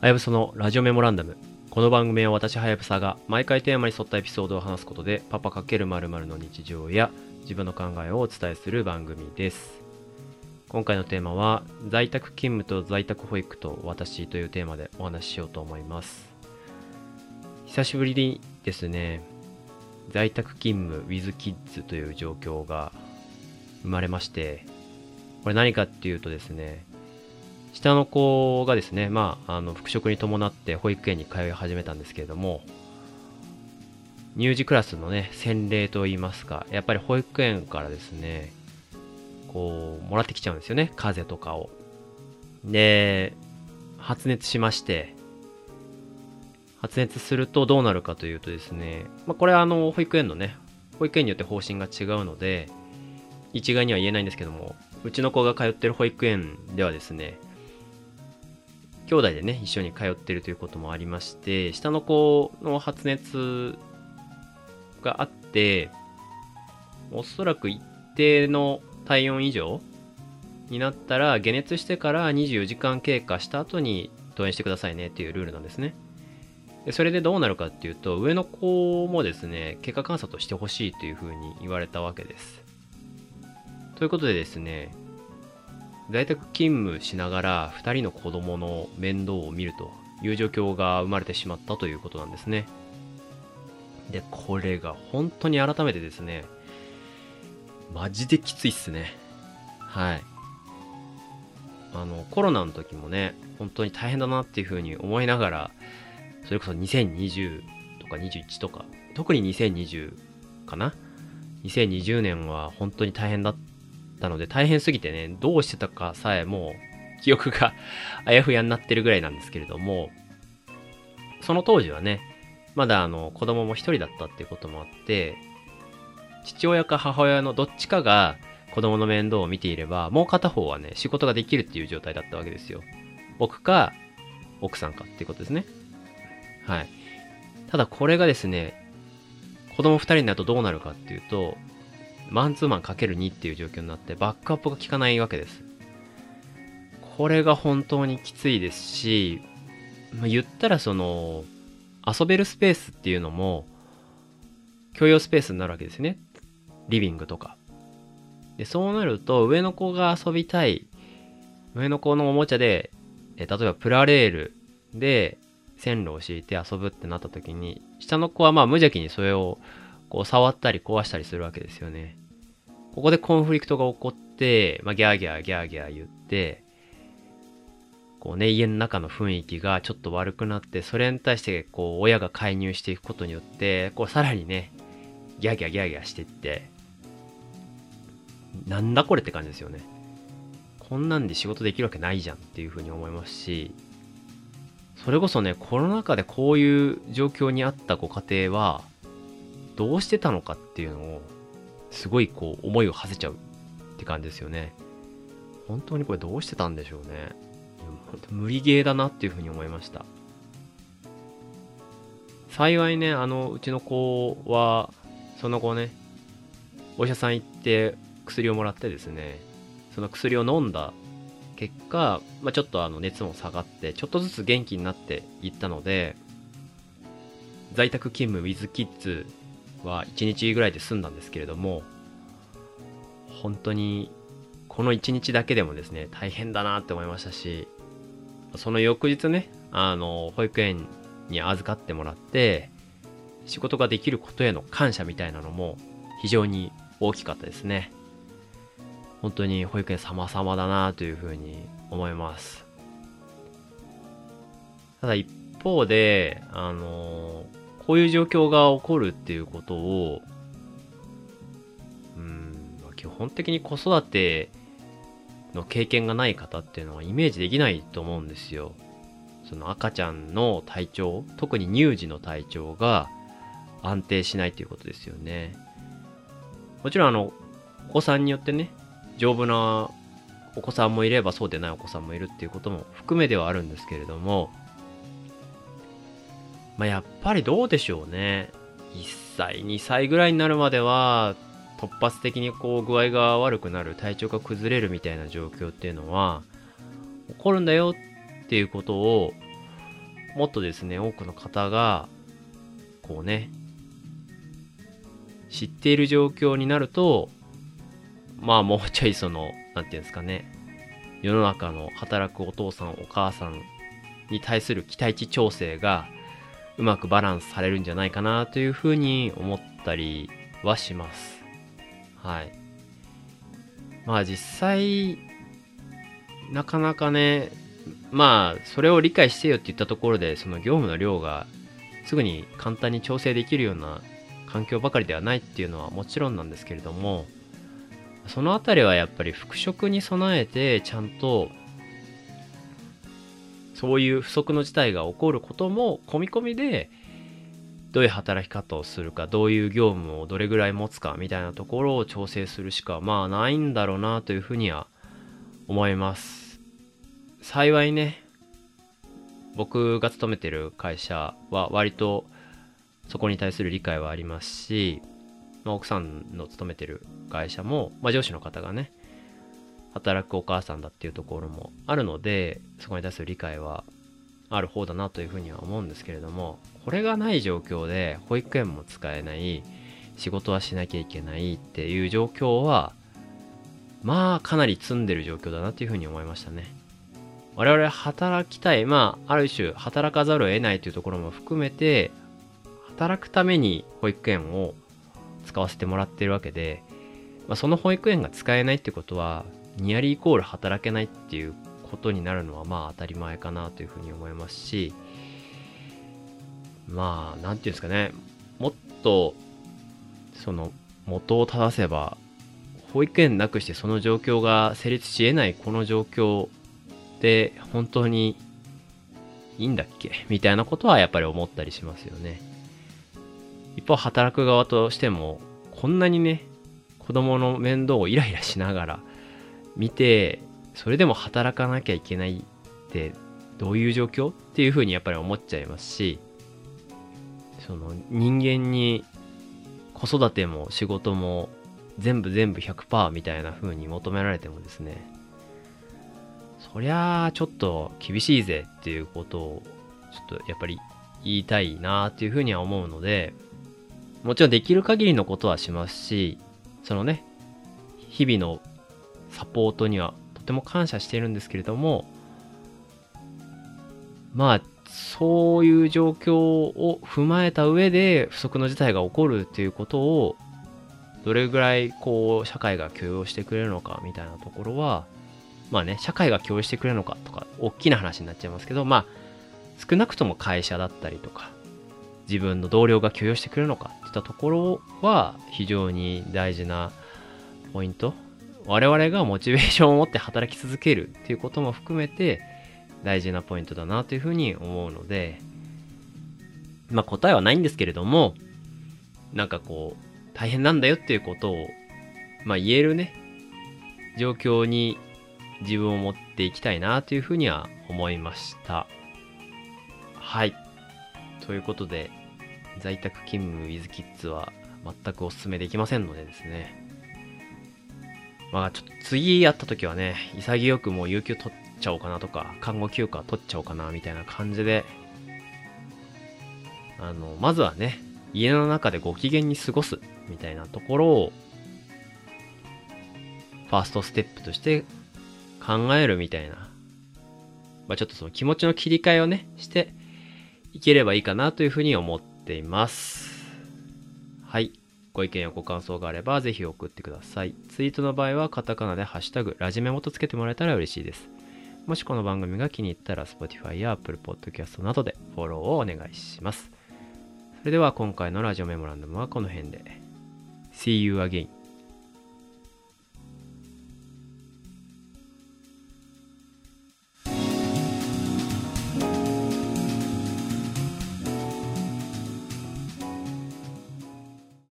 はやぶさのラジオメモランダム。この番組は私はやぶさが毎回テーマに沿ったエピソードを話すことでパパ×〇〇の日常や自分の考えをお伝えする番組です。今回のテーマは在宅勤務と在宅保育と私というテーマでお話ししようと思います。久しぶりにですね、在宅勤務 with kids という状況が生まれまして、これ何かっていうとですね、下の子がですね、まあ、あの、復職に伴って保育園に通い始めたんですけれども、乳児クラスのね、洗礼といいますか、やっぱり保育園からですね、こう、もらってきちゃうんですよね、風邪とかを。で、発熱しまして、発熱するとどうなるかというとですね、まあ、これはあの、保育園のね、保育園によって方針が違うので、一概には言えないんですけども、うちの子が通ってる保育園ではですね、兄弟でね、一緒に通ってるということもありまして、下の子の発熱があって、おそらく一定の体温以上になったら、解熱してから24時間経過した後に登園してくださいねっていうルールなんですね。それでどうなるかっていうと、上の子もですね、経過観察をしてほしいというふうに言われたわけです。ということでですね、在宅勤務しながら2人の子供の面倒を見るという状況が生まれてしまったということなんですね。で、これが本当に改めてですね、マジできついっすね。はい。あの、コロナの時もね、本当に大変だなっていうふうに思いながら、それこそ2020とか21とか、特に2020かな ?2020 年は本当に大変だったので、大変すぎてね、どうしてたかさえもう、記憶が あやふやになってるぐらいなんですけれども、その当時はね、まだあの、子供も一人だったっていうこともあって、父親か母親のどっちかが子供の面倒を見ていれば、もう片方はね、仕事ができるっていう状態だったわけですよ。僕か、奥さんかっていうことですね。はい。ただこれがですね、子供二人になるとどうなるかっていうと、マンツーマンかける2っていう状況になって、バックアップが効かないわけです。これが本当にきついですし、まあ、言ったらその、遊べるスペースっていうのも、共用スペースになるわけですね。リビングとか。で、そうなると、上の子が遊びたい、上の子のおもちゃで、え例えばプラレールで線路を敷いて遊ぶってなった時に、下の子はまあ無邪気にそれをこう触ったり壊したりするわけですよね。ここでコンフリクトが起こって、まあ、ギャーギャーギャーギャー言って、こうね、家の中の雰囲気がちょっと悪くなって、それに対してこう親が介入していくことによって、こうさらにね、ギャーギャーギャーギャーしていって、なんだこれって感じですよね。こんなんで仕事できるわけないじゃんっていうふうに思いますし、それこそね、コロナ禍でこういう状況にあったご家庭は、どうしてたのかっていうのを、すごいこう思いを馳せちゃうって感じですよね。本当にこれどうしてたんでしょうね。無理ゲーだなっていうふうに思いました。幸いね、あの、うちの子は、その後ね、お医者さん行って薬をもらってですね、その薬を飲んだ結果、まあ、ちょっとあの熱も下がって、ちょっとずつ元気になっていったので、在宅勤務 with kids は1日ぐらいで済んだんですけれども、本当にこの1日だけでもですね、大変だなって思いましたし、その翌日ね、あの、保育園に預かってもらって、仕事ができることへの感謝みたいなのも非常に大きかったですね。本当に保育園様々だなというふうに思います。ただ一方で、あのこういう状況が起こるっていうことを、うん、基本的に子育ての経験がない方っていうのはイメージできないと思うんですよ。その赤ちゃんの体調、特に乳児の体調が安定しないということですよね。もちろんあの、お子さんによってね、丈夫なお子さんもいればそうでないお子さんもいるっていうことも含めではあるんですけれども、まあ、やっぱりどうでしょうね。1歳、2歳ぐらいになるまでは、突発的にこう具合が悪くなる、体調が崩れるみたいな状況っていうのは、起こるんだよっていうことを、もっとですね、多くの方が、こうね、知っている状況になると、まあもうちょいその、なんていうんですかね、世の中の働くお父さんお母さんに対する期待値調整がうまくバランスされるんじゃないかなというふうに思ったりはします。はい。まあ実際、なかなかね、まあそれを理解してよって言ったところで、その業務の量がすぐに簡単に調整できるような環境ばかりではないっていうのはもちろんなんですけれども、そのあたりはやっぱり復職に備えてちゃんとそういう不足の事態が起こることも込み込みでどういう働き方をするかどういう業務をどれぐらい持つかみたいなところを調整するしかまあないんだろうなというふうには思います。幸いね僕が勤めてる会社は割とそこに対する理解はありますしまあ、奥さんの勤めてる会社も、まあ、上司の方がね、働くお母さんだっていうところもあるので、そこに対する理解はある方だなというふうには思うんですけれども、これがない状況で保育園も使えない、仕事はしなきゃいけないっていう状況は、まあかなり積んでる状況だなっていうふうに思いましたね。我々働きたい、まあある種働かざるを得ないというところも含めて、働くために保育園を使わせてもらってるわけで、まあ、その保育園が使えないってことは、ニアリーイコール働けないっていうことになるのはまあ当たり前かなというふうに思いますし、まあ、なんていうんですかね、もっと、その、元を正せば、保育園なくしてその状況が成立し得ないこの状況で本当にいいんだっけ？みたいなことはやっぱり思ったりしますよね。一方働く側としても、こんなにね、子供の面倒をイライラしながら見て、それでも働かなきゃいけないってどういう状況っていうふうにやっぱり思っちゃいますし、その人間に子育ても仕事も全部全部100%みたいな風に求められてもですね、そりゃあちょっと厳しいぜっていうことをちょっとやっぱり言いたいなっていうふうには思うので、もちろんできる限りのことはしますし、そのね、日々のサポートにはとても感謝しているんですけれども、まあ、そういう状況を踏まえた上で不測の事態が起こるっていうことを、どれぐらいこう、社会が許容してくれるのかみたいなところは、まあね、社会が許容してくれるのかとか、大きな話になっちゃいますけど、まあ、少なくとも会社だったりとか、自分の同僚が許容してくれるのかっていったところは非常に大事なポイント。我々がモチベーションを持って働き続けるっていうことも含めて大事なポイントだなというふうに思うので、まあ答えはないんですけれども、なんかこう、大変なんだよっていうことを、まあ言えるね、状況に自分を持っていきたいなというふうには思いました。はい。ということで、在宅勤務 with kids は全くお勧めできませんのでですね。まあちょっと次やった時はね、潔くもう有給取っちゃおうかなとか、看護休暇取っちゃおうかなみたいな感じで、あの、まずはね、家の中でご機嫌に過ごすみたいなところを、ファーストステップとして考えるみたいな、まあちょっとその気持ちの切り替えをね、していければいいかなというふうに思っています。はい。ご意見やご感想があればぜひ送ってください。ツイートの場合はカタカナでハッシュタグラジメモとつけてもらえたら嬉しいです。もしこの番組が気に入ったら Spotify や Apple Podcast などでフォローをお願いします。それでは今回のラジオメモランダムはこの辺で。See you again.